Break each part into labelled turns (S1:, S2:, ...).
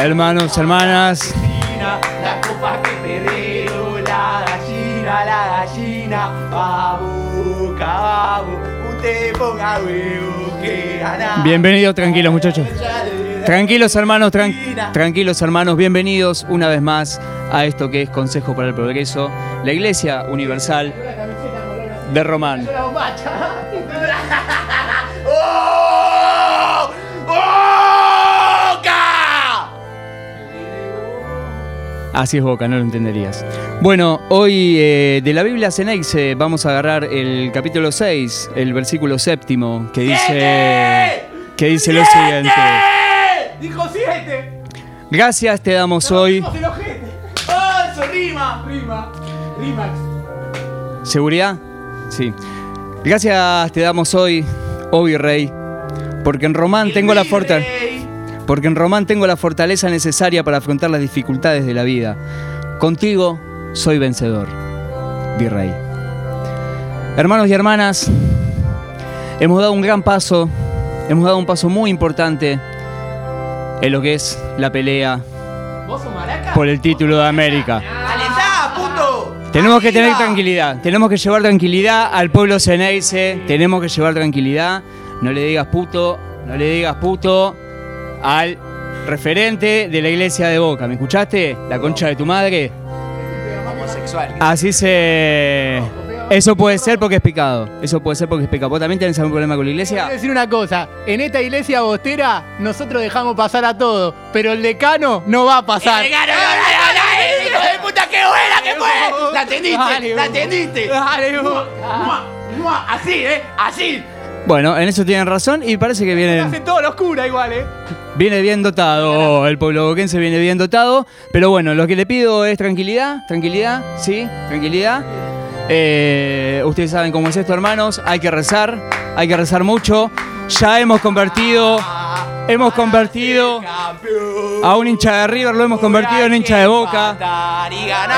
S1: Hermanos, hermanas.
S2: La copa que perreo, la gallina, la gallina, babu, cabu, usted ponga huevo que gana.
S1: Bienvenidos, tranquilos muchachos. Tranquilos hermanos, tran- tranquilos hermanos, bienvenidos una vez más a esto que es Consejo para el Progreso, la Iglesia Universal de Román. Así es Boca, no lo entenderías. Bueno, hoy eh, de la Biblia Ceneice vamos a agarrar el capítulo 6, el versículo séptimo, que dice, que dice lo siguiente.
S2: Dijo siete.
S1: Gracias te damos hoy.
S2: ¡Oh, eso rima! Rima. Rima.
S1: ¿Seguridad? Sí. Gracias te damos hoy, oh virrey, porque en Román tengo la fortaleza. Porque en Román tengo la fortaleza necesaria para afrontar las dificultades de la vida. Contigo soy vencedor, virrey. Hermanos y hermanas, hemos dado un gran paso, hemos dado un paso muy importante en lo que es la pelea por el título de América. Tenemos que tener tranquilidad, tenemos que llevar tranquilidad al pueblo ceneice, tenemos que llevar tranquilidad. No le digas puto, no le digas puto al referente de la iglesia de Boca. ¿Me escuchaste? La concha de tu madre.
S2: Homosexual.
S1: Así se. Eso puede ser porque es pecado. Eso puede ser porque es pecado. ¿Vos también tenés algún problema con la
S3: Quiero
S1: iglesia?
S3: decir una cosa, en esta iglesia bostera nosotros dejamos pasar a todo, pero el decano no va a pasar.
S2: ¡Hijo de puta, qué buena que fue! ¡La atendiste!
S3: Dale,
S2: ¡La
S3: vos.
S2: atendiste!
S3: Dale, vos.
S2: ¡Mua! ¡Mua! Así, ¿eh? Así.
S1: Bueno, en eso tienen razón y parece que vienen.
S3: Hacen todo los cura igual, eh.
S1: Viene bien dotado, el pueblo boquense viene bien dotado, pero bueno, lo que le pido es tranquilidad, tranquilidad, sí, tranquilidad. Eh, ustedes saben cómo es esto, hermanos, hay que rezar, hay que rezar mucho. Ya hemos convertido, hemos convertido a un hincha de River, lo hemos convertido en hincha de Boca.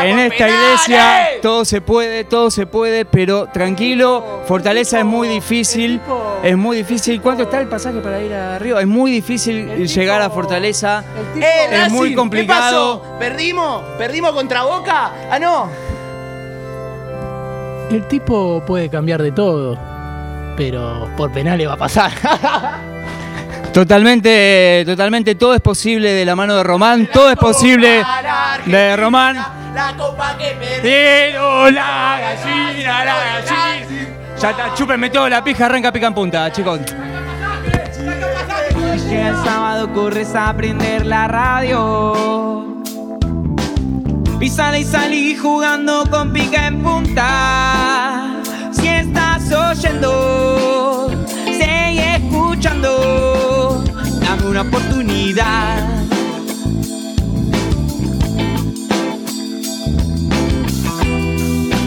S1: En esta iglesia todo se puede, todo se puede, pero tranquilo, Fortaleza es muy difícil, es muy difícil. ¿Cuánto está el pasaje para ir a Río? Es muy difícil llegar a Fortaleza.
S2: ¡Eh,
S1: Es muy complicado.
S2: ¿Qué pasó? ¿Perdimos? ¿Perdimos contra Boca? ¡Ah, no!
S3: El tipo puede cambiar de todo, pero por penales va a pasar.
S1: Totalmente, totalmente, todo es posible de la mano de Román, todo es posible de Román.
S2: La copa que perdí.
S1: Pero la gallina, la gallina. Ya está, chúpenme todo la pija, arranca pica en punta, chicos.
S4: Llega el sábado, corres a prender la radio. Y sale y salí jugando con pica en punta. Si estás oyendo, una oportunidad.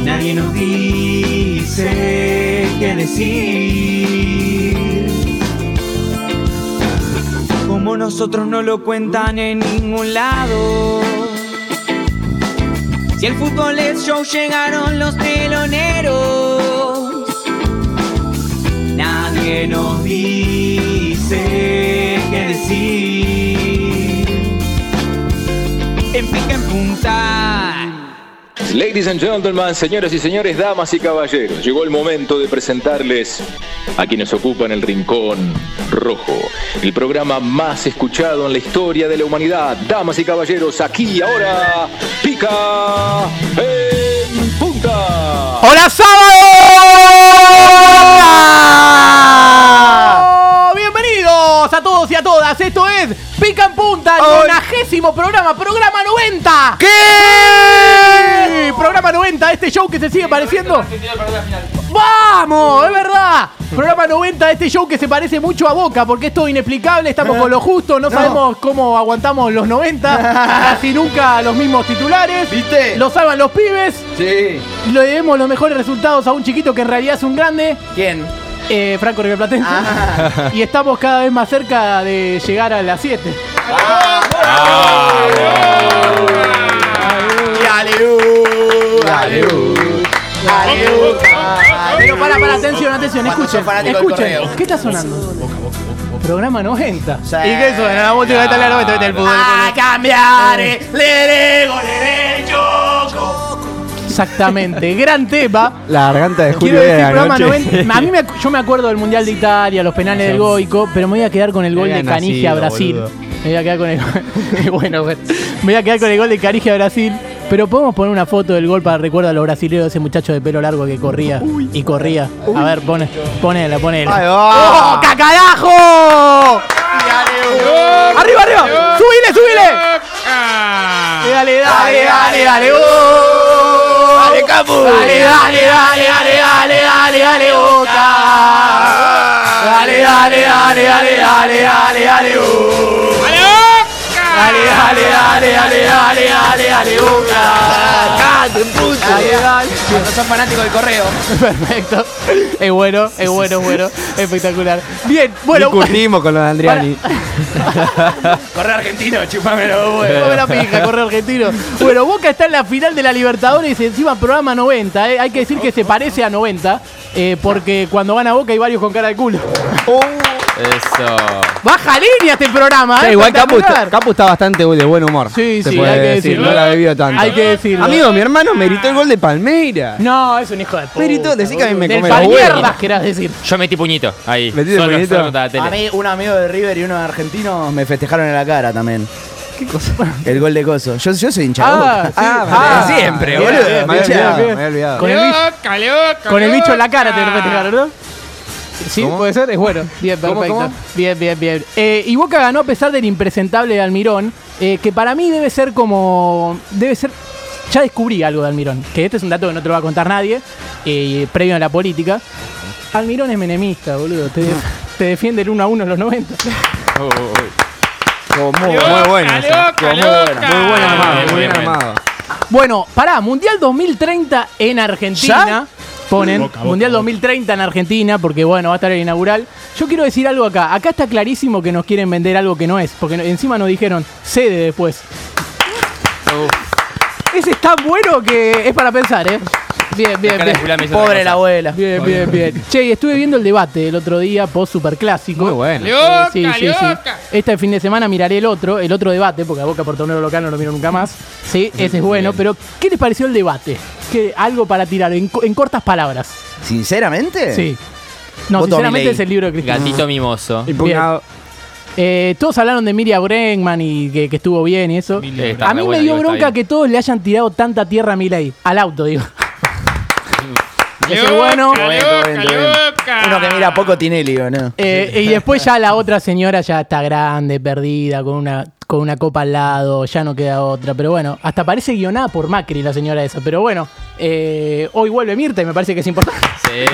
S4: Nadie nos dice qué decir. Como nosotros no lo cuentan en ningún lado. Si el fútbol es show, llegaron los teloneros. Nadie nos dice decir. En pica en punta.
S5: Ladies and gentlemen, señoras y señores, damas y caballeros, llegó el momento de presentarles a quienes ocupan el Rincón Rojo, el programa más escuchado en la historia de la humanidad. Damas y caballeros, aquí y ahora, pica en punta.
S3: ¡Hola, sábado! Bienvenidos todas. Esto es Pica en Punta, el nonagésimo programa, programa 90. ¿Qué? Programa 90, este show que se sigue pareciendo. ¡Vamos! ¡Es verdad! Programa 90, este show que se parece mucho a Boca, porque es todo inexplicable, estamos con lo justo, no, sabemos cómo aguantamos los 90, casi nunca los mismos titulares.
S2: ¿Viste?
S3: Lo salvan los pibes.
S2: Sí.
S3: Le debemos los mejores resultados a un chiquito que en realidad es un grande,
S2: ¿Quién?
S3: Eh, Franco Riverplatense.
S2: Ah.
S3: Y estamos cada vez más cerca de llegar a las 7.
S2: Y aleu, aleu, aleu,
S3: Pero para, para, atención, atención, escuchen. Escuchen. ¿Qué está sonando? Programa 90.
S2: Sí.
S3: ¿Y qué suena? La música italiana 90 del fútbol.
S2: A cambiare le rego le gioco.
S3: Exactamente, gran tema.
S6: La garganta de
S3: Quiero
S6: Julio
S3: decir,
S6: de la
S3: programa
S6: noche.
S3: 90. A mí me, yo me acuerdo del Mundial de Italia, los penales del Goico, pero me voy a quedar con el gol
S6: Había
S3: de Canigia a Brasil.
S6: boludo.
S3: Me voy a quedar con el bueno, bueno. Me voy a quedar con el gol de Canigia a Brasil. Pero podemos poner una foto del gol para recuerdo a los brasileños de ese muchacho de pelo largo que corría y corría. A ver, pone, ponela, ponela.
S6: Va.
S3: ¡Oh, cacarajo! ¡Arriba, arriba! ¡Subile, subile! Dale, dale, dale, dale, ¡oh!
S2: Dale, Capu.
S3: Dale, dale, dale, dale, dale, dale, dale, boca. Dale, dale, dale, dale, dale, dale, dale, oh. Dale, dale, dale, dale, dale, dale, dale, boca.
S2: Cállate, puto.
S3: Dale, dale.
S2: Cuando sos fanático del correo.
S3: Perfecto. Es bueno, es bueno, es bueno. Espectacular. Bien, bueno.
S6: Discutimos con los de Andriani.
S2: Correo argentino, chupámelo, güey.
S3: Come la pija, corre argentino. Bueno, Boca está en la final de la Libertadores y encima programa 90. ¿eh? Hay que decir que se parece a 90 eh, porque cuando van a Boca hay varios con cara de culo.
S7: Eso.
S3: Baja línea este programa,
S6: Sí,
S3: ¿eh?
S6: igual Capu, está- Capu está bastante de buen humor.
S3: Sí,
S6: se
S3: sí,
S6: puede
S3: hay que
S6: decir,
S3: decirlo.
S6: No la ha bebido tanto.
S3: Hay que decirlo.
S6: Amigo, mi hermano meritó el gol de Palmeira.
S3: No, es un hijo de puta.
S6: Merito, decí que a mí me
S3: Del
S6: come
S3: palmierdas,
S6: huevos.
S3: querás decir.
S7: Yo metí puñito ahí.
S6: ¿Metiste
S7: solo,
S6: puñito?
S7: solo contra la tele.
S2: A mí, un amigo de River y uno de argentino me festejaron en la cara también. ¿Qué cosa? El gol de Coso. Yo, yo soy hincha
S3: Ah, sí.
S2: Ah, siempre,
S3: bien,
S2: boludo.
S6: Me había olvidado,
S3: bien.
S6: me había olvidado.
S3: Con el, bicho, en la cara te lo festejaron, ¿no? Sí,
S6: ¿Cómo?
S3: puede ser, es bueno. Bien,
S6: ¿Cómo,
S3: perfecto.
S6: cómo?
S3: Bien, bien, bien. Eh, y Boca ganó a pesar del impresentable de Almirón, eh, que para mí debe ser como. Debe ser. Ya descubrí algo de Almirón, que este es un dato que no te lo va a contar nadie, eh, previo a la política. Almirón es menemista, boludo. Te, te defiende el 1 a 1 en los 90.
S6: Estuvo muy, muy bueno. eso. Estuvo muy bueno. Muy buen armado,
S7: Bien,
S6: muy bien
S7: bien, bien.
S6: armado.
S3: Bueno, pará, Mundial 2030 en Argentina. Ponen Mundial 2030 en Argentina, porque bueno, va a estar el inaugural. Yo quiero decir algo acá. Acá está clarísimo que nos quieren vender algo que no es, porque encima nos dijeron sede después. Ese es tan bueno que es para pensar, ¿eh? Bien, bien, bien.
S2: Pobre la abuela.
S3: Bien, bien, bien. Che, y estuve viendo el debate el otro día, post superclásico.
S6: Muy bueno.
S3: Eh, sí, sí, sí. Este fin de semana miraré el otro, el otro debate, porque a Boca por torneo local no lo miro nunca más. Sí, ese es bueno, pero ¿qué les pareció el debate? ¿Qué, algo para tirar, en, co- en cortas palabras.
S2: ¿Sinceramente?
S3: Sí. No,
S2: Voto a
S3: sinceramente
S2: Milei.
S3: es el libro de Cristina.
S7: Gatito mimoso.
S6: Impugnado.
S3: Eh, todos hablaron de Miriam Bregman y que, que estuvo bien y eso.
S7: Está
S3: a mí me dio
S7: digo, está
S3: bronca
S7: bien.
S3: que todos le hayan tirado tanta tierra a Milei. Al auto, digo. Ese es bueno.
S2: Bien. Uno que mira poco Tinelli, ¿o no?
S3: Eh, y después ya la otra señora ya está grande, perdida, con una, con una copa al lado, ya no queda otra. Pero bueno, hasta parece guionada por Macri la señora esa. Pero bueno, eh, hoy vuelve Mirta y me parece que es importante.
S7: Sí.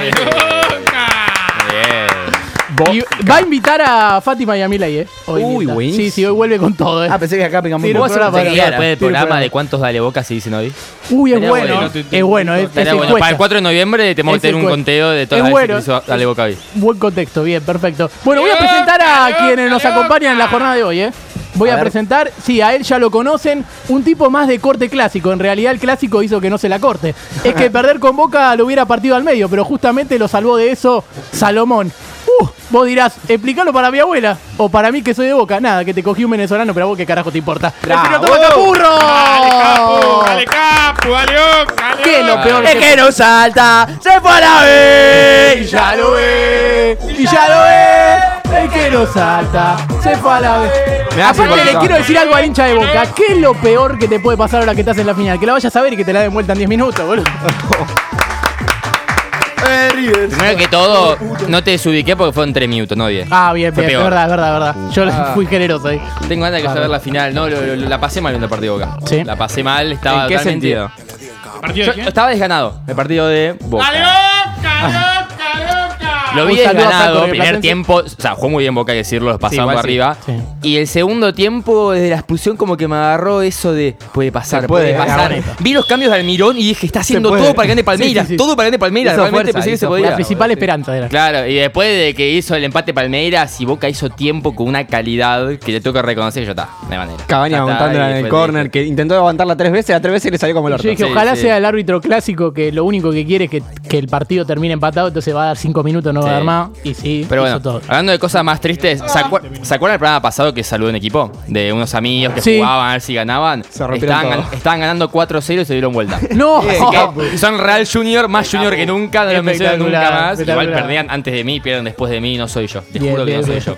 S3: Y va a invitar a Fátima y a Milei, ¿eh? Hoy
S6: Uy,
S3: Mirta.
S6: buenísimo.
S3: Sí, sí, hoy vuelve con todo, ¿eh?
S2: Ah, pensé que acá
S3: Tiro
S2: un
S3: un programa,
S2: Seguía.
S7: Después del programa
S3: programa.
S7: de cuántos dale boca se dicen hoy.
S3: Uy, es
S7: Estaría
S3: bueno.
S7: bueno.
S3: Es bueno, es,
S7: Estaría
S3: es.
S7: Para el
S3: encuesta.
S7: 4 de noviembre te vamos a
S3: Ese
S7: tener un
S3: encuesta.
S7: conteo de todas
S3: Es
S7: las
S3: bueno.
S7: veces que hizo Dale Boca hoy.
S3: Buen contexto, bien, perfecto. Bueno, voy a presentar a quienes nos acompañan en la jornada de hoy, ¿eh? Voy
S2: A
S3: a,
S2: ver.
S3: presentar, sí, a él ya lo conocen, un tipo más de corte clásico. En realidad el clásico hizo que no se la corte. Es que perder con Boca lo hubiera partido al medio, pero justamente lo salvó de eso Salomón. Uh, vos dirás, explícalo para mi abuela o para mí que soy de Boca. Nada, que te cogí un venezolano, pero a vos qué carajo te importa. ¡El señor Tomás Capurro!
S8: Dale, capo, dale, Boca, dale,
S3: ¿Qué es lo peor
S2: Es
S3: que
S2: que no salta, se fue a la
S3: Y
S2: vez.
S3: ya lo ve, y ya lo ve, el que no salta, se fue a la vez. Aparte le quiero decir algo al hincha de Boca, ¿qué es lo peor que te puede pasar ahora que estás en la final? Que la vayas a ver y que te la den vuelta en 10 minutos, boludo.
S7: Primero que todo, no te desubiqué porque fueron 3 minutos, no 10.
S3: Ah, bien,
S7: Fue
S3: bien,
S7: peor.
S3: verdad, verdad, verdad. Yo fui generoso ahí.
S7: Tengo ganas de que saber la final, no, lo- lo- la pasé mal viendo el partido de Boca.
S3: Sí.
S7: La pasé mal, estaba
S6: ¿En qué
S7: totalmente-
S6: sentido?
S8: ¿Partido
S7: Yo
S8: de quién?
S7: estaba desganado el partido de Boca.
S8: ¡Dale, Boca, Boca!
S7: Lo vi ganado,
S3: de
S7: primer tiempo, o sea, jugó muy bien Boca, hay que decirlo, por
S6: sí.
S7: arriba.
S3: Sí.
S7: Y el segundo tiempo, desde la expulsión, como que me agarró eso de puede pasar,
S6: Se
S7: puede,
S6: puede,
S7: pasar. Vi los cambios de Almirón y dije, está haciendo todo para que gane Palmeiras,
S3: Sí, sí, sí.
S7: todo para que gane Palmeiras.
S6: Hizo
S7: Realmente
S6: fuerza,
S7: pensé que se podía.
S3: La principal esperanza era.
S7: Claro, y después de que hizo el empate Palmeiras y Boca hizo tiempo con una calidad que le toca reconocer, ya está, de manera. Está,
S6: aguantándola en el corner,
S7: dije,
S6: que intentó aguantarla tres veces, a tres veces le salió como el
S3: Yo
S6: orto.
S3: dije,
S7: Sí,
S3: ojalá
S7: sí.
S3: sea el árbitro clásico que lo único que quiere es que, que el partido termine empatado, entonces va a dar cinco minutos, no va a
S7: Sí.
S3: dar más. Y sí,
S7: Pero
S3: hizo
S7: bueno,
S3: todo.
S7: hablando de cosas más tristes, ¿se, acuer- ¿se acuerdan el programa pasado que saludó en equipo? De unos amigos que
S3: Sí.
S7: jugaban a ver si ganaban.
S6: Se rompieron
S7: estaban,
S6: todo.
S7: estaban ganando 4-0 y se dieron vuelta.
S3: ¡No!
S7: Así que son Real Junior, más Junior que nunca, no lo mencionan nunca más. Igual
S3: espectacular.
S7: perdían antes de mí, pierden después de mí, no soy yo. Les
S3: Bien,
S7: juro que
S3: bien,
S7: no soy
S3: bien.
S7: yo.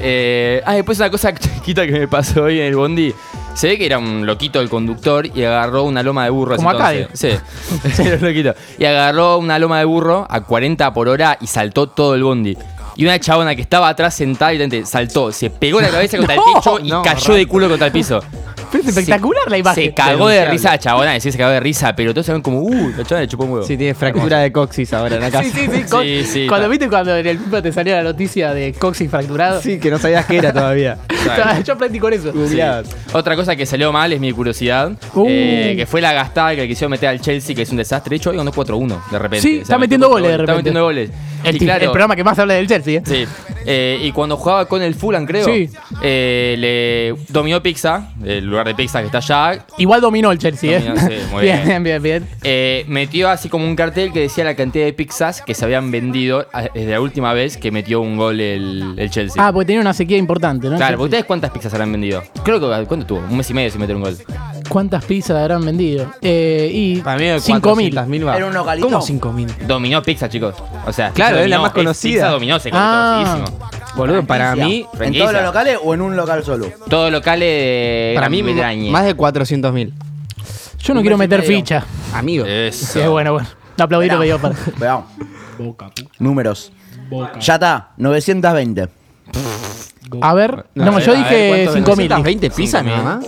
S7: Eh, ah, después una cosa chiquita que me pasó hoy en el Bondi. Se ve que era un loquito el conductor y agarró una loma de burro.
S3: Como acá,
S7: entonces. Sí, era un loquito. Y agarró una loma de burro a 40 por hora y saltó todo el Bondi. Y una chabona que estaba atrás sentada y saltó, se pegó la cabeza contra
S3: No,
S7: el techo y
S6: no,
S7: cayó de culo contra el piso.
S3: Pero es espectacular la imagen.
S7: Se cagó de risa la chabona, decir se cagó de risa, pero todos se ven como, uh, la chabona le chupó un huevo.
S6: Sí, tiene fractura de coxis ahora en la casa.
S3: Sí, sí, sí. con-
S7: Sí, sí,
S3: cuando viste cuando en el FIFA te salía la noticia de coxis fracturado.
S6: Sí, que no sabías qué era todavía.
S3: Yo aprendí con eso.
S7: Otra cosa que salió mal es mi curiosidad,
S3: Uh.
S7: eh, que fue la gastada que le quisieron meter al Chelsea, que es un desastre. De hecho, hoy ganó 4-1 de repente.
S3: Sí,
S7: O sea,
S3: está metiendo goles de
S7: Está
S3: repente.
S7: metiendo goles.
S3: El,
S7: claro,
S3: programa que más habla del Chelsea, ¿eh?
S7: Sí. Eh, y cuando jugaba con el Fulham, creo,
S3: Sí.
S7: eh, le dominó Pizza, el lugar de Pizza que está allá.
S3: Igual dominó el Chelsea, ¿eh?
S7: Dominó, sí, muy
S3: bien,
S7: bien.
S3: bien, bien.
S7: eh, metió así como un cartel que decía la cantidad de pizzas que se habían vendido a- desde la última vez que metió un gol el, el Chelsea.
S3: Ah, porque tenía una sequía importante, ¿no?
S7: Claro, ¿ustedes cuántas pizzas habrán vendido? Creo que, ¿cuánto tuvo? Un mes y medio sin meter un gol.
S3: ¿Cuántas pizzas habrán vendido? Eh, y
S6: Para mí,
S3: 5.000.
S6: 400.000 va.
S2: Era un localito.
S6: ¿Cómo 5.000?
S7: Dominó Pizza, chicos. O sea,
S6: Claro, es la más conocida.
S7: Pizza dominó, se
S3: Ah.
S6: Boludo, para mí,
S2: ¿En
S7: franquicia.
S2: todos los locales o en un local solo?
S7: Todo locales de
S6: para
S7: Gran
S6: mí
S7: Bretaña.
S6: más de 400.000.
S3: Yo no
S2: Un
S3: quiero
S2: mes y
S3: meter
S2: medio.
S3: ficha.
S6: Amigo.
S7: Eso.
S3: Sí, bueno, bueno. Aplaudir lo que dio para.
S2: Veamos. Números. Ya está, 920.
S3: A ver, no,
S6: No,
S3: yo
S6: a ver,
S3: dije
S6: ¿cuánto?
S3: 5.000.
S6: 920 pizzas
S7: 5.000.
S6: nada más.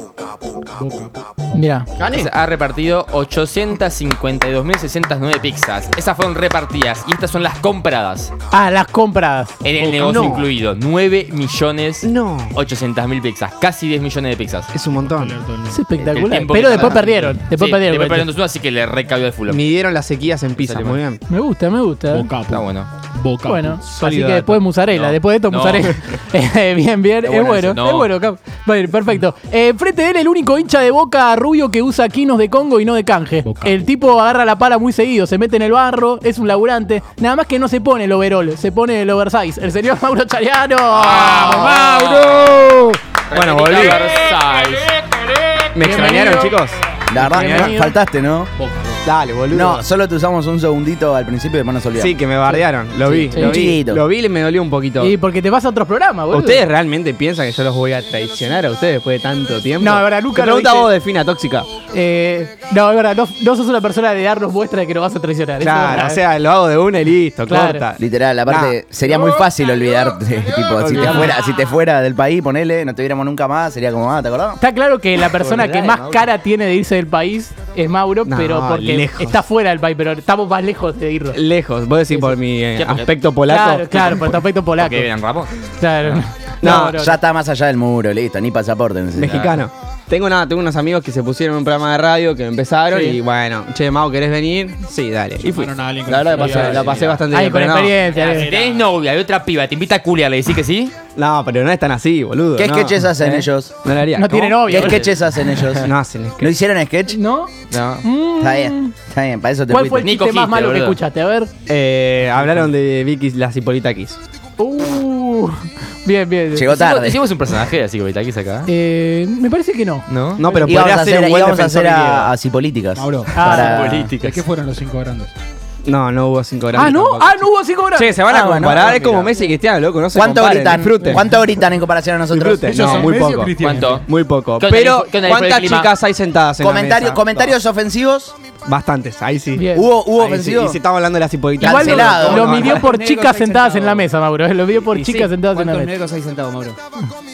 S3: Mira.
S7: Ha repartido 852.609 pizzas. Esas fueron repartidas y estas son las compradas.
S3: Ah, las compradas.
S7: En el negocio
S6: No.
S7: incluido. 9 millones
S6: No.
S7: 800.000 pizzas. Casi 10 millones de pizzas.
S6: Es un montón.
S3: Es
S7: El
S3: espectacular.
S7: tiempo
S3: Pero
S7: que
S3: después perdieron. Después
S7: Sí,
S3: perdieron.
S7: Después perdieron 2-1, así que le recabió el Fulham.
S6: Midieron las sequías en pizza,
S7: Salió
S6: muy bien.
S3: Me gusta, me gusta.
S7: Está bueno.
S3: Bueno, así que después mozzarella,
S7: No.
S3: después de esto
S7: No.
S3: mozzarella. Eh, bien, bien, es
S7: bueno
S3: bueno,
S7: eso, no.
S3: es bueno. Cap. Bueno, perfecto. Eh, frente a él, el único hincha de boca rubio que usa quinos de Congo y no de canje. El tipo agarra la pala muy seguido, se mete en el barro, es un laburante. Nada más que no se pone el overall, se pone el oversize. El señor Mauro Chariano.
S6: ¡Mauro! Bueno, volví. ¿Me extrañaron, chicos?
S2: La verdad, faltaste, ¿no?
S6: Dale, boludo.
S2: No, solo te usamos un segundito al principio y después nos olvidamos.
S6: Sí, que me bardearon. Lo vi,
S3: sí.
S6: lo vi.
S2: chiquito.
S6: Lo vi y me dolió un poquito.
S3: Y porque te vas a otros programas, boludo.
S6: ¿Ustedes realmente piensan que yo los voy a traicionar a ustedes después de tanto tiempo?
S3: No, de verdad, nunca
S6: Te
S3: lo
S6: pregunta
S3: dije.
S6: vos de Fina Tóxica.
S3: Eh, no, es verdad, no, no sos una persona de darnos muestra de que nos vas a traicionar. eso es
S6: Claro,
S3: verdad.
S6: o sea, lo hago de una y listo,
S3: Claro.
S6: corta.
S2: Literal, aparte, sería muy fácil olvidarte. tipo, si te, fuera, si te fuera del país, ponele, no te viéramos nunca más, sería como, ah, ¿te acordás?
S3: Está claro que la persona que más cara tiene de irse del país es Mauro,
S6: No,
S3: pero porque
S6: lejos.
S3: está fuera del país, pero estamos más lejos de irnos.
S6: Lejos, vos decís por mi eh, aspecto polaco.
S3: Claro, claro, por tu aspecto polaco.
S7: Que Ramos.
S3: Claro.
S6: No,
S2: ya está más allá del muro, listo, ni pasaporte.
S6: Mexicano. Tengo, nada, tengo unos amigos que se pusieron en un programa de radio que empezaron
S3: Sí.
S6: y bueno, che, Mau, ¿querés venir? Sí, dale. Y fui.
S8: a alguien con
S6: La verdad pasé- la pasé bastante
S3: Ay,
S6: bien.
S3: con
S6: pero no.
S3: experiencia.
S7: Si
S3: eh.
S7: tenés novia y otra piba, te invita a culiar, le decís que sí.
S6: No, pero no es tan así, boludo.
S2: ¿Qué
S6: no.
S2: sketches hacen
S6: ¿Eh?
S2: ellos?
S6: No lo haría.
S3: No
S6: ¿Cómo?
S3: tiene novia.
S2: ¿Qué sketches hacen ellos?
S6: No hacen sketch.
S2: ¿No hicieron sketch?
S3: ¿No?
S6: No.
S3: Mm.
S2: Está bien, está bien, para eso te
S3: ¿Cuál fue el.
S7: Nico
S3: chiste más
S7: Hitler,
S3: malo que escuchaste? A ver.
S6: Eh, hablaron de Vicky las Hipolitakis.
S3: Uh, bien, bien.
S2: Llegó tarde.
S7: Hicimos un personaje así que aquí acá.
S3: Eh, me parece que no.
S7: ¿No?
S6: No, pero podría
S2: a
S6: ser
S2: hacer,
S6: un buen
S2: a hacer a, así políticas.
S8: Mauro,
S3: Ah,
S2: Para-.
S8: ¿qué fueron los cinco grandes?
S6: No, no hubo cinco grandes.
S3: Ah, no.
S6: tampoco.
S3: Ah, no hubo cinco horas.
S6: Che, se van
S2: Ah,
S6: a
S2: bueno,
S6: comparar,
S2: ah,
S6: es como
S2: mira.
S6: Messi y Cristiano, loco, no se
S2: ¿Cuánto
S6: comparen,
S2: gritan?
S6: disfruten.
S2: ¿Cuánto gritan en comparación a nosotros?
S6: No, muy poco.
S7: ¿Cuánto?
S6: Muy poco.
S7: ¿Qué onda
S6: Pero, ¿cuántas chicas hay sentadas en
S2: Comentario-
S6: la mesa?
S2: ¿Comentarios ofensivos?
S6: Bastantes, ahí sí.
S3: Bien.
S2: ¿Hubo, hubo
S6: Ahí sí,
S2: ofensivos?
S6: Y si estamos hablando de las hipolitas.
S3: Igual
S2: Cancelado.
S3: lo, lo
S2: No, no,
S3: midió
S1: no.
S3: por chicas sentadas en la mesa, Mauro. eh, Lo midió por
S1: Y
S3: chicas
S1: sí,
S3: sentadas en la
S1: ¿Cuántos
S3: mesa.
S1: negros hay sentados, Mauro?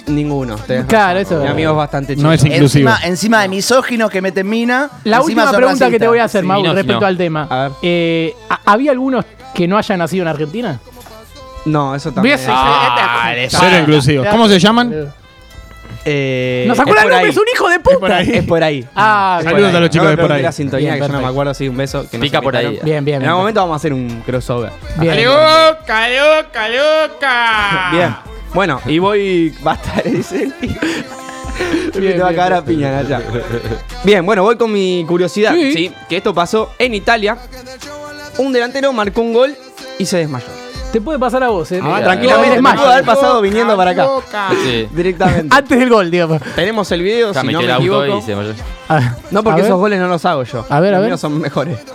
S6: Ninguno. tenés
S3: Claro,
S6: razón.
S3: eso-
S6: Mi amigo es bastante chico.
S8: No es inclusivo.
S2: Encima, encima de misóginos que meten mina.
S3: La
S2: encima
S3: última
S2: son
S3: pregunta que te voy a hacer,
S7: Sí,
S3: Mauro,
S7: no,
S3: respecto
S7: no.
S3: al tema.
S6: A ver.
S3: Eh, ¿ha- ¿Había algunos que no hayan nacido en Argentina?
S6: No, eso también.
S7: Dale,
S8: Cero inclusivos. ¿Cómo se llaman?
S6: Eh,
S3: ¿Nos acuerda
S6: es
S3: el
S6: por
S3: nombre?
S6: ahí.
S3: Es un hijo de puta.
S6: Es por ahí.
S3: Ah,
S6: Es por
S8: Saludos
S6: ahí.
S8: a los chicos
S6: No me
S8: de por
S6: pregunté
S8: ahí.
S6: la sintonía,
S3: Bien,
S6: que yo no me
S3: perfecto.
S6: acuerdo, sí, un beso. Que no
S7: Pica
S6: se
S7: por ahí.
S3: Bien, bien.
S6: En algún momento vamos a hacer un crossover.
S3: Bien.
S8: ¡Loca, loca, loca!
S6: Bien. Bueno, y voy. Basta, dice el tío.
S3: Bien,
S6: Te va a
S3: bien,
S6: cagar a piña, Naya. Bien, bueno, voy con mi curiosidad.
S3: Sí.
S6: Sí. Que esto pasó en Italia. Un delantero marcó un gol y se desmayó.
S3: Te puede pasar a vos, eh.
S6: Ah, tranquilamente, me
S3: desmayo.
S6: pudo haber pasado viniendo para acá.
S7: Sí.
S6: Directamente.
S3: Antes del gol, digamos.
S6: Tenemos el video,
S7: Ya
S6: si no me equivoco.
S7: y se
S6: No, porque esos goles no los hago yo.
S3: A ver, a
S6: Los
S3: ver.
S6: míos son mejores.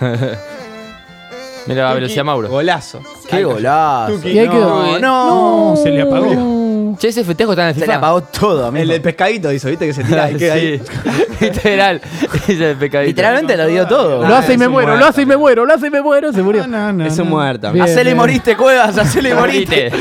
S7: Mira la velocidad Mauro.
S6: Golazo.
S2: Qué golazo. No, no.
S8: Se le apagó.
S7: Che, ese festejo está en el
S2: Se
S7: FIFA.
S2: le apagó todo, amigo.
S6: El pescadito hizo, ¿viste? Que se tira y queda ahí.
S7: Literal. Ese es el pecadito.
S2: Literalmente lo dio todo.
S3: Lo hace y me muero, lo hace y me muero, lo hace y me muero, se murió.
S6: Es un muerto.
S3: Bien.
S2: Hacele y moriste, cuevas, hacele y moriste.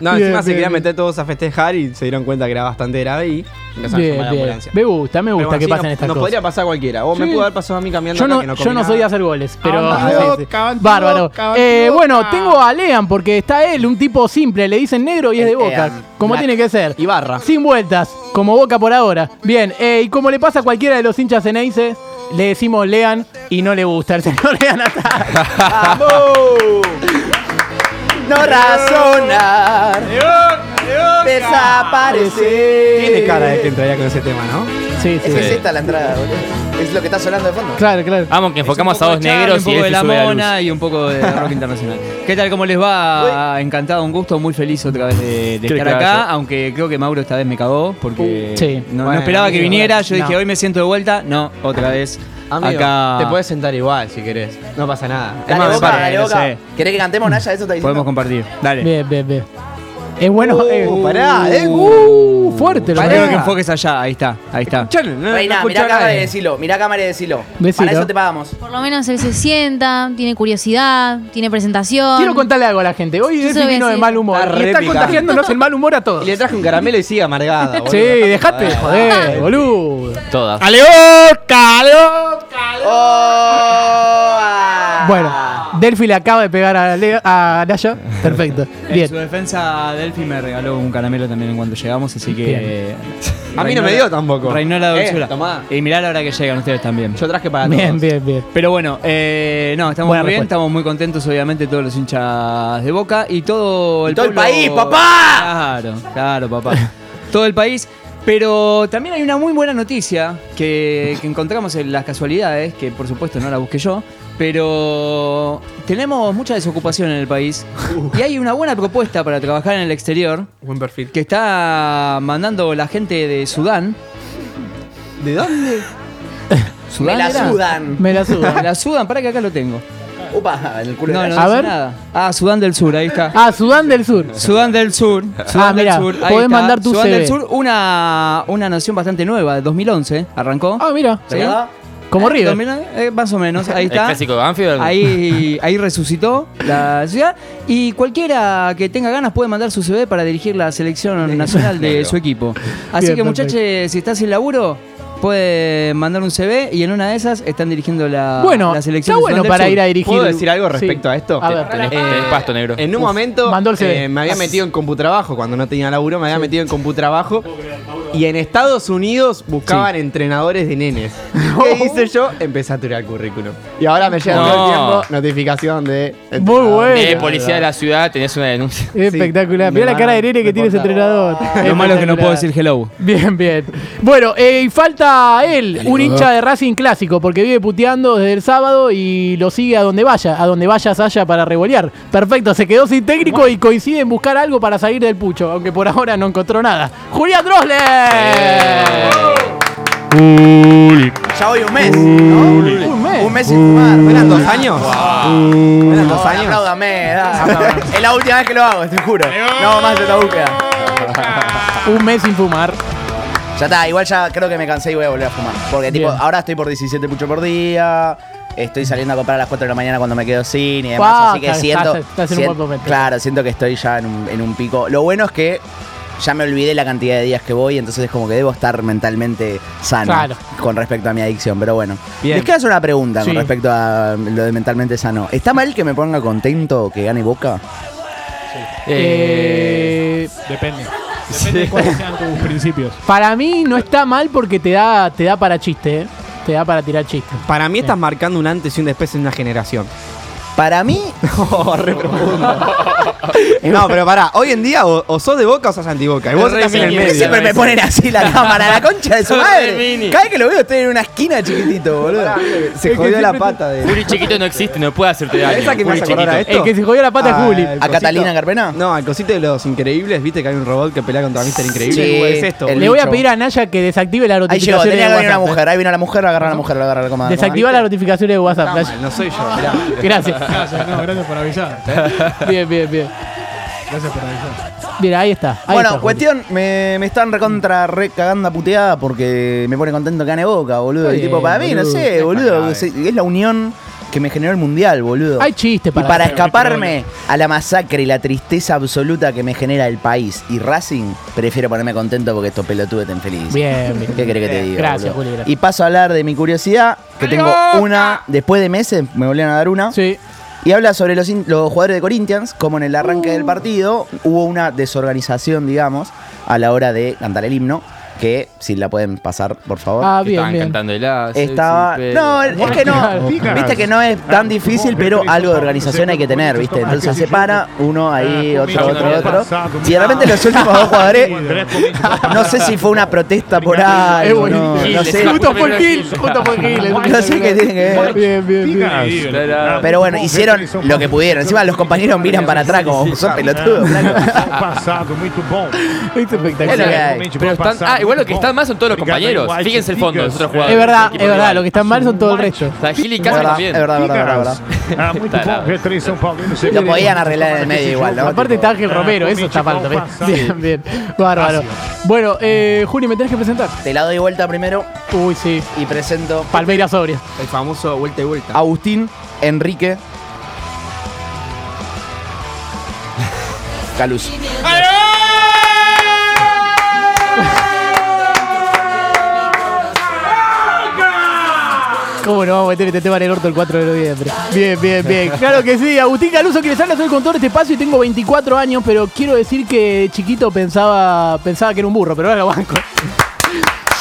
S6: No,
S3: Bien,
S6: encima se
S3: bien,
S6: querían
S3: bien.
S6: meter todos a festejar y se dieron cuenta que era bastante grave y
S3: Bien, bien.
S6: ambulancia.
S3: Me gusta, me gusta
S6: bueno,
S3: que
S6: sí,
S3: pasen
S6: nos,
S3: estas
S6: nos
S3: cosas.
S6: podría pasar a cualquiera. O me pudo haber pasado a mí caminando
S3: Yo
S6: acá
S3: no,
S6: que no
S3: yo no soy de hacer goles, pero. Sí,
S8: loca, anda,
S3: Bárbaro.
S8: loca,
S3: Eh,
S8: loca.
S3: bueno, tengo a Lean porque está él, un tipo simple, le dicen negro y es de boca, como
S6: Black.
S3: tiene que ser.
S6: Y barra.
S3: Sin vueltas, como boca por ahora. Bien, eh, y como le pasa a cualquiera de los hinchas Ceneices, le decimos Lean y no le gusta el señor Lean.
S2: ¡Vamos! No razonar. Desaparecer.
S6: Tiene cara de que entraría con ese tema, ¿no?
S3: Sí, sí.
S2: Es que es esta la entrada, boludo. Es lo que está sonando de fondo.
S3: Claro, claro.
S7: Vamos, que enfocamos a dos
S1: Un poco de
S7: negros
S1: Charlie, un poco de la mona y un poco de rock internacional. ¿Qué tal? ¿Cómo les va? Encantado, un gusto, muy feliz otra vez de, estar acá.
S7: caso.
S1: Aunque creo que Mauro esta vez me cagó porque
S3: Uh, sí.
S1: no, esperaba que viniera. Yo dije, hoy me siento de vuelta. No, otra vez.
S6: Amigo,
S1: acá
S6: te puedes sentar igual si querés. No pasa nada. Es
S2: Dale
S6: más,
S2: boca, dale boca.
S1: sé.
S2: ¿Querés que cantemos, Naya? Eso diciendo.
S1: podemos compartir. Dale.
S3: Bien, bien, bien. Es bueno. eh,
S6: pará, eh.
S3: Uh, fuerte, lo pará.
S1: que enfoques allá. Ahí está, ahí está.
S6: Escuchalo, no, no
S2: Reina,
S6: escucha
S2: mirá cámara y decilo. Mirá cámara y decilo.
S3: Decilo.
S2: Para eso te pagamos.
S9: Por lo menos él se sienta, tiene curiosidad, tiene presentación.
S3: Quiero contarle algo a la gente. Hoy
S9: a
S3: vino de mal humor.
S6: Está
S3: Y está contagiándonos el mal humor a todos.
S6: Y le traje un caramelo y sigue amargada. boludo.
S3: Sí, dejate de joder, boludo.
S7: Todas.
S8: ¡Aleoca, aleoca!
S2: ¡Oh! ah.
S3: Bueno, Delphi le acaba de pegar a, Le- a Naya. Perfecto.
S1: En su
S3: Bien.
S1: defensa, Delphi me regaló un caramelo también en cuanto llegamos, así que.
S3: Bien.
S6: A mí no
S1: reinó
S6: me
S1: la-
S6: dio tampoco.
S1: Reinó la
S6: Eh,
S1: dulzura.
S6: tomá.
S1: Y mirá la hora que llegan ustedes también.
S6: Yo traje para
S3: Bien,
S6: todos.
S3: bien, bien.
S1: Pero bueno, eh, no, estamos
S3: Buena
S1: muy bien,
S3: respuesta.
S1: estamos muy contentos, obviamente, todos los hinchas de Boca y todo el
S2: Y todo el
S1: pueblo-
S2: país, papá.
S1: Claro, claro, papá. todo el país. Pero también hay una muy buena noticia que, que encontramos en las casualidades, que por supuesto no la busqué yo, pero tenemos mucha desocupación en el país y hay una buena propuesta para trabajar en el exterior
S6: Buen perfil.
S1: que está mandando la gente de Sudán.
S6: ¿De dónde?
S2: Me
S1: ¿Sudán
S2: la
S1: era?
S2: sudan.
S3: Me la suda.
S1: Me la sudan, para que acá lo tengo.
S2: Upa, en el culo
S1: No,
S2: de
S1: no
S2: Naya.
S3: A ver.
S1: nada. Ah, Sudán del Sur, ahí está.
S3: Ah, Sudán del Sur.
S1: Sudán del Sur. Sudán
S3: Ah,
S1: del Sur. ahí
S3: podés
S1: está.
S3: mandar tu
S1: Sudán
S3: CV.
S1: del Sur, una, una nación bastante nueva, de 2011, arrancó.
S3: Ah, mira.
S1: ¿Sí?
S3: Como
S1: Eh,
S3: River.
S1: 2011, eh, más o menos, ahí
S7: El
S1: está.
S7: clásico de Banfield.
S1: Ahí, ahí resucitó la ciudad y cualquiera que tenga ganas puede mandar su CV para dirigir la selección nacional de su equipo. Así
S3: Bien,
S1: que muchachos, si estás sin laburo, puede mandar un CV y en una de esas están dirigiendo la,
S3: Bueno,
S1: la selección
S3: está
S1: de
S3: bueno para ir a dirigir.
S6: ¿Puedo decir algo
S3: Sí.
S6: respecto a esto?
S3: A ver.
S7: Tenés, tenés pasto negro.
S6: En un momento
S3: mandó el CV.
S6: eh, me había metido en Computrabajo, cuando no tenía laburo, me había metido en Computrabajo. Y en Estados Unidos buscaban entrenadores de nenes. ¿Qué hice yo? Empecé a tirar currículum. Y ahora me llega
S7: No.
S6: todo el tiempo notificación de.
S3: Muy bueno.
S7: Eh, policía de la ciudad, tenés una denuncia.
S3: Espectacular.
S6: Sí,
S3: Mirá la cara de nene que tiene ese entrenador.
S1: Lo malo es que no puedo decir hello.
S3: Bien, bien. Bueno, eh, y falta él, un hincha de Racing clásico, porque vive puteando desde el sábado y lo sigue a donde vaya, a donde vaya Saya para revolear. Perfecto, se quedó sin técnico y coincide en buscar algo para salir del pucho, aunque por ahora no encontró nada. ¡Julián Drosler!
S2: Ya voy un mes, ¿no?
S3: Un mes.
S2: Un mes sin fumar.
S6: ¿Eran dos años? ¿Eran dos años?
S2: apláudame, da. Es la última vez que lo hago, te juro. No más de esta búsqueda.
S3: Un mes sin fumar.
S2: Ya está, igual ya creo que me cansé y voy a volver a fumar. Porque tipo,
S3: Bien.
S2: ahora estoy por 17 pucho por día. Estoy saliendo a comprar a las 4 de la mañana cuando me quedo sin y demás.
S3: Pa,
S2: así que
S3: estás-
S2: siento.
S3: estás en un buen momento.
S2: Claro, siento que estoy ya en un, en un pico. Lo bueno es que ya me olvidé la cantidad de días que voy, entonces es como que debo estar mentalmente sano
S3: Claro.
S2: con respecto a mi adicción, pero bueno.
S6: Bien.
S2: Les quiero hacer una pregunta
S3: Sí.
S2: con respecto a lo de mentalmente sano. ¿Está mal que me ponga contento que gane Boca?
S3: Eh,
S10: Depende. Depende de cuáles sean tus principios.
S3: para mí no está mal porque te da, te da para chiste, ¿eh? Te da para tirar chistes.
S6: Para mí estás marcando un antes y un después en una generación.
S2: Para mí,
S6: Oh, re profundo. no, pero pará, hoy en día o, o sos de boca o sos antiboca. Y vos estás en el
S7: mini,
S6: medio.
S2: siempre me ponen así la cámara, la concha de su
S7: Re
S2: madre. Cada vez que lo veo estoy en una esquina chiquitito, boludo.
S6: Se jodió la pata de.
S7: Juli chiquito no existe, no puede hacerte daño.
S6: Esa que me acordar a esto.
S3: El que se jodió la pata es
S6: Ah,
S3: Juli.
S2: ¿A Catalina Carpena?
S6: No, al cosito de los increíbles, viste que hay un robot que pelea contra Mr. Increíble.
S2: Sí,
S6: ¿Cómo es esto?
S3: Le voy a pedir a Naya que desactive la
S2: Ahí llegó,
S3: notificación
S2: tenía que una
S3: WhatsApp.
S2: mujer. Ahí vino la mujer, agarra a la mujer, agarra la comadre.
S3: Desactiva las notificaciones de WhatsApp.
S6: No soy yo. mirá.
S3: Gracias.
S10: Gracias, no, gracias por avisar.
S3: Bien, bien, bien.
S10: Gracias por avisar.
S3: Bien, ahí está. ahí
S2: Bueno,
S3: está,
S2: cuestión, me, me están recontra re cagando a puteada porque me pone contento que gane Boca, boludo. Y tipo, para mí, no sé, boludo. Es, es la unión que me generó el mundial, boludo.
S3: Hay chiste
S2: y
S3: para
S2: para
S3: hacer.
S2: escaparme a la masacre y la tristeza absoluta que me genera el país y Racing, prefiero ponerme contento porque estos pelotudos estén felices.
S3: Bien, bien.
S2: ¿Qué querés que te diga?
S3: Gracias,
S2: boludo?
S3: Juli, gracias.
S2: Y paso a hablar de mi curiosidad, que tengo una, después de meses, me volvieron a dar una.
S3: Sí.
S2: Y habla sobre los, jugadores de Corinthians, como en el arranque
S3: Uh.
S2: del partido hubo una desorganización, digamos, a la hora de cantar el himno, que si la pueden pasar, por favor.
S3: Ah, bien,
S7: Estaban
S3: bien.
S7: cantando el as,
S2: Estaba. No, es que no.
S3: Claro.
S2: Viste que no es tan difícil, pero algo de organización hay que tener, ¿viste? Entonces se para, uno ahí, otro, otro, otro. Y de repente los últimos dos jugadores. No sé si fue una protesta por
S3: Es
S2: algo, no,
S3: buenísimo.
S2: no sé.
S3: Justo fue Gil, justo fue Gil.
S2: No sé qué tiene que ver.
S3: Bien, bien, bien.
S2: Pero bueno, hicieron lo que pudieron. Encima los compañeros miran para atrás como son pelotudos. flaco.
S10: Passado muito bom.
S3: Es
S2: Es lo que
S3: espectacular.
S2: hay.
S7: Pero están, ah, igual lo que están mal son todos los compañeros. Fíjense el fondo de los otros jugadores.
S3: Es verdad, es verdad. Lo que están mal son todo el resto.
S7: O sea, Gil y
S2: es
S7: también.
S2: verdad, es verdad, es verdad.
S10: Ah, Paulinos.
S2: Lo podían arreglar en el medio igual, ¿no?
S3: Aparte está Ángel Romero, eso está mal también. Bien, bien. Bárbaro. Bueno, eh, Juli, ¿me tenés que presentar?
S2: Te la doy vuelta primero
S3: Uy, sí.
S2: y presento
S3: Palmeiras sobria.
S6: El famoso vuelta y vuelta.
S2: Agustín Enrique Calus.
S3: ¿Cómo no vamos a meter este tema en el orto el 4 de noviembre? Bien, bien, bien. Claro que sí. Agustín Caluso, que les habla, soy el conductor de este espacio y tengo 24 años, pero quiero decir que chiquito pensaba, pensaba que era un burro, pero ahora lo banco.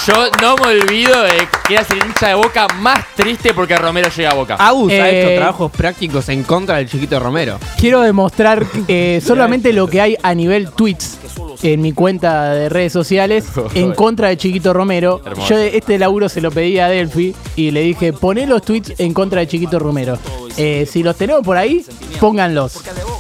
S7: Yo no me olvido de que eras el hincha de Boca más triste porque Romero llega a Boca.
S6: Agus ha
S3: Eh,
S6: hecho trabajos prácticos en contra del chiquito Romero.
S3: Quiero demostrar eh, solamente lo que hay a nivel tweets en mi cuenta de redes sociales en contra de Chiquito Romero.
S7: Hermoso.
S3: Yo este laburo se lo pedí a Delphi y le dije, poné los tweets en contra de Chiquito Romero. Eh, si los tenemos por ahí, pónganlos.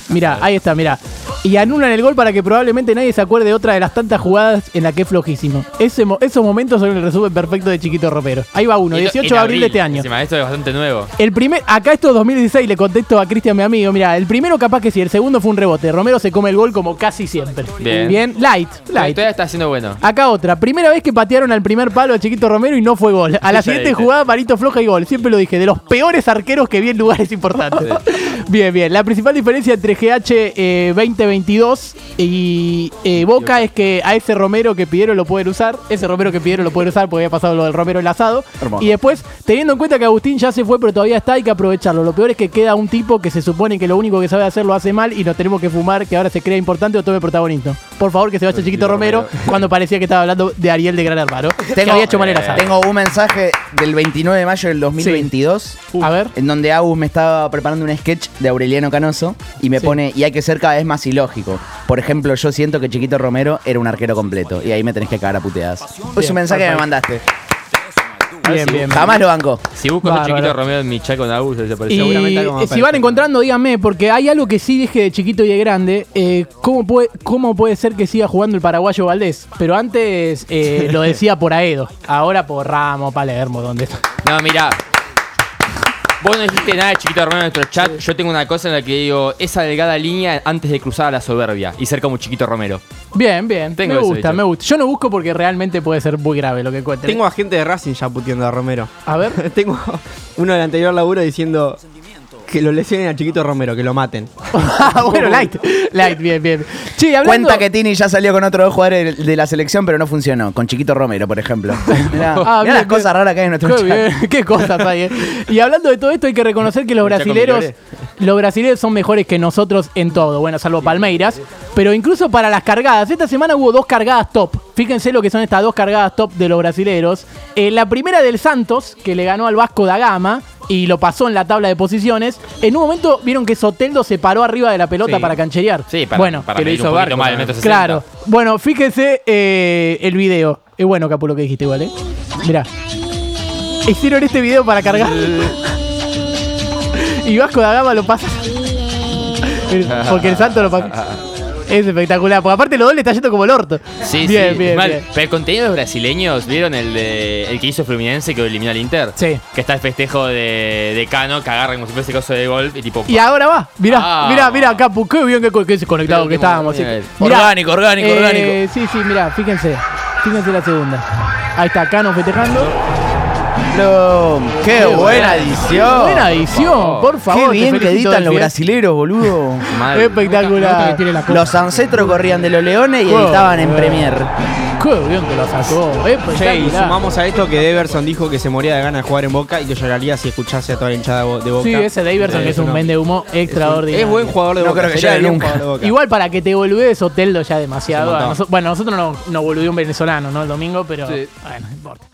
S3: Mira, ahí está, mira. Y anulan el gol para que probablemente nadie se acuerde de otra de las tantas jugadas en la que es flojísimo. Ese mo- esos momentos son el resumen perfecto de Chiquito Romero. Ahí va uno,
S7: Y esto
S3: 18 de abril de este año.
S7: Encima, esto es bastante nuevo.
S3: El primer, acá esto es 2016, le contesto a Cristian, mi amigo. Mira, el primero capaz que sí, el segundo fue un rebote. Romero se come el gol como casi siempre.
S7: Bien.
S3: light, light.
S7: Todavía está haciendo bueno.
S3: Acá otra, primera vez que patearon al primer palo a Chiquito Romero y no fue gol. A la siguiente jugada, parito floja y gol. Siempre lo dije, de los peores arqueros que vi en lugares importantes. bien, bien. La principal diferencia entre GH eh, 2022 y eh, Boca es que a ese Romero que pidieron lo pueden usar. Ese Romero que pidieron lo pueden usar porque había pasado lo del Romero enlazado.
S2: Hermoso.
S3: Y después, teniendo en cuenta que Agustín ya se fue, pero todavía está, hay que aprovecharlo. Lo peor es que queda un tipo que se supone que lo único que sabe hacer lo hace mal y nos tenemos que fumar, que ahora se crea importante o tome protagonismo. Por favor, que se vaya Chiquito Romero, cuando parecía que estaba hablando de Ariel de Gran Hermano. que había hecho mal el asado.
S2: tengo un mensaje del 29 de mayo del 2022.
S3: A ver.
S2: En donde Agus me estaba preparando un sketch de Aureliano Canoso y me
S3: Sí.
S2: pone, y hay que ser cada vez más ilógico. Por ejemplo, yo siento que Chiquito Romero era un arquero completo y ahí me tenés que cagar a puteadas. Es un mensaje que me mandaste.
S3: Bien, bien.
S2: Jamás lo banco.
S7: Si busco a chiquito Romero en mi chat con Agus, desapareció.
S3: Y
S6: seguramente algo más
S3: si van encontrando, díganme, porque hay algo que sí dije de chiquito y de grande. eh, ¿cómo, puede, ¿Cómo puede ser que siga jugando el paraguayo Valdés? Pero antes eh, lo decía por Aedo, ahora por Ramos, Palermo, donde está.
S7: No, mira. Vos no dijiste nada de chiquito Romero en nuestro chat. Yo tengo una cosa en la que digo esa delgada línea antes de cruzar a la soberbia y ser como chiquito Romero.
S3: Bien, bien.
S7: Tengo
S3: me
S7: eso
S3: gusta,
S7: dicho.
S3: me gusta. Yo no busco porque realmente puede ser muy grave lo que cuente.
S6: Tengo a gente de Racing ya puteando a Romero.
S3: A ver.
S6: Tengo uno del anterior laburo diciendo Que lo lesionen a Chiquito Romero, que lo maten.
S3: Ah, bueno, light. Light, bien, bien. Che, hablando...
S2: Cuenta que Tini ya salió con otros dos jugadores de la selección, pero no funcionó. Con Chiquito Romero, por ejemplo. Mirá,
S3: Ah,
S2: mirá
S3: bien,
S2: las cosas
S3: bien.
S2: raras que hay en nuestro
S3: Qué
S2: chat.
S3: bien, qué cosas hay. eh. Y hablando de todo esto, hay que reconocer que los brasileros, los brasileros son mejores que nosotros en todo, bueno, salvo Palmeiras, pero incluso para las cargadas. Esta semana hubo dos cargadas top. Fíjense lo que son estas dos cargadas top de los brasileros. Eh, la primera del Santos, que le ganó al Vasco da Gama y lo pasó en la tabla de posiciones. En un momento vieron que Soteldo se paró arriba de la pelota
S7: Sí.
S3: para cancherear.
S7: Sí, para,
S3: bueno,
S7: para
S6: que lo
S7: medir
S6: hizo Barco,
S7: más el
S6: ¿no?
S7: metro 60.
S3: Claro. Bueno, fíjense eh, el video. Es bueno, Capu, lo que dijiste igual, ¿eh? Mirá. Hicieron este video para cargar. y Vasco da Gama lo pasa. Porque el santo lo pasa. Es espectacular. Porque aparte los dos le está yendo como el orto.
S7: Sí,
S3: bien,
S7: sí.
S3: bien,
S7: mal.
S3: bien.
S7: Pero el contenido de los brasileños, ¿vieron el de el que hizo Fluminense que eliminó al Inter?
S3: Sí.
S7: Que está el festejo de, de Cano, que agarra como si fuese coso de golf y tipo.
S3: Y ahora va. Mirá,
S7: Ah.
S3: mirá, mirá, Capu. Qué bien que, que conectado que estábamos. Mirá,
S2: Orgánico, orgánico,
S3: eh,
S2: orgánico.
S3: Sí, sí, mirá, fíjense. Fíjense la segunda. Ahí está Cano festejando.
S2: Qué buena edición.
S3: Buena edición, por favor.
S2: Qué bien que editan los brasileros, boludo.
S10: Otra
S3: Espectacular.
S2: Los ancestros corrían de los leones y
S3: Wow.
S2: editaban en Premier.
S3: Qué bien que lo sacó.
S6: Che, y sumamos a esto que Deverson dijo que se moría de ganas de jugar en Boca y que lloraría si escuchase a toda la hinchada de Boca.
S3: Sí, ese Daverson
S6: Eh,
S3: que es un
S6: no.
S3: vende humo extraordinario.
S6: Es buen jugador de
S2: No
S6: Boca.
S2: creo que llegue nunca.
S6: jugador de Boca.
S3: Igual para que te boludees Oteldo ya demasiado.
S6: Es un
S3: A
S6: montón.
S3: noso- bueno, nosotros no, no boludeó un venezolano, ¿no? El domingo, pero
S1: Sí.
S3: bueno, no importa.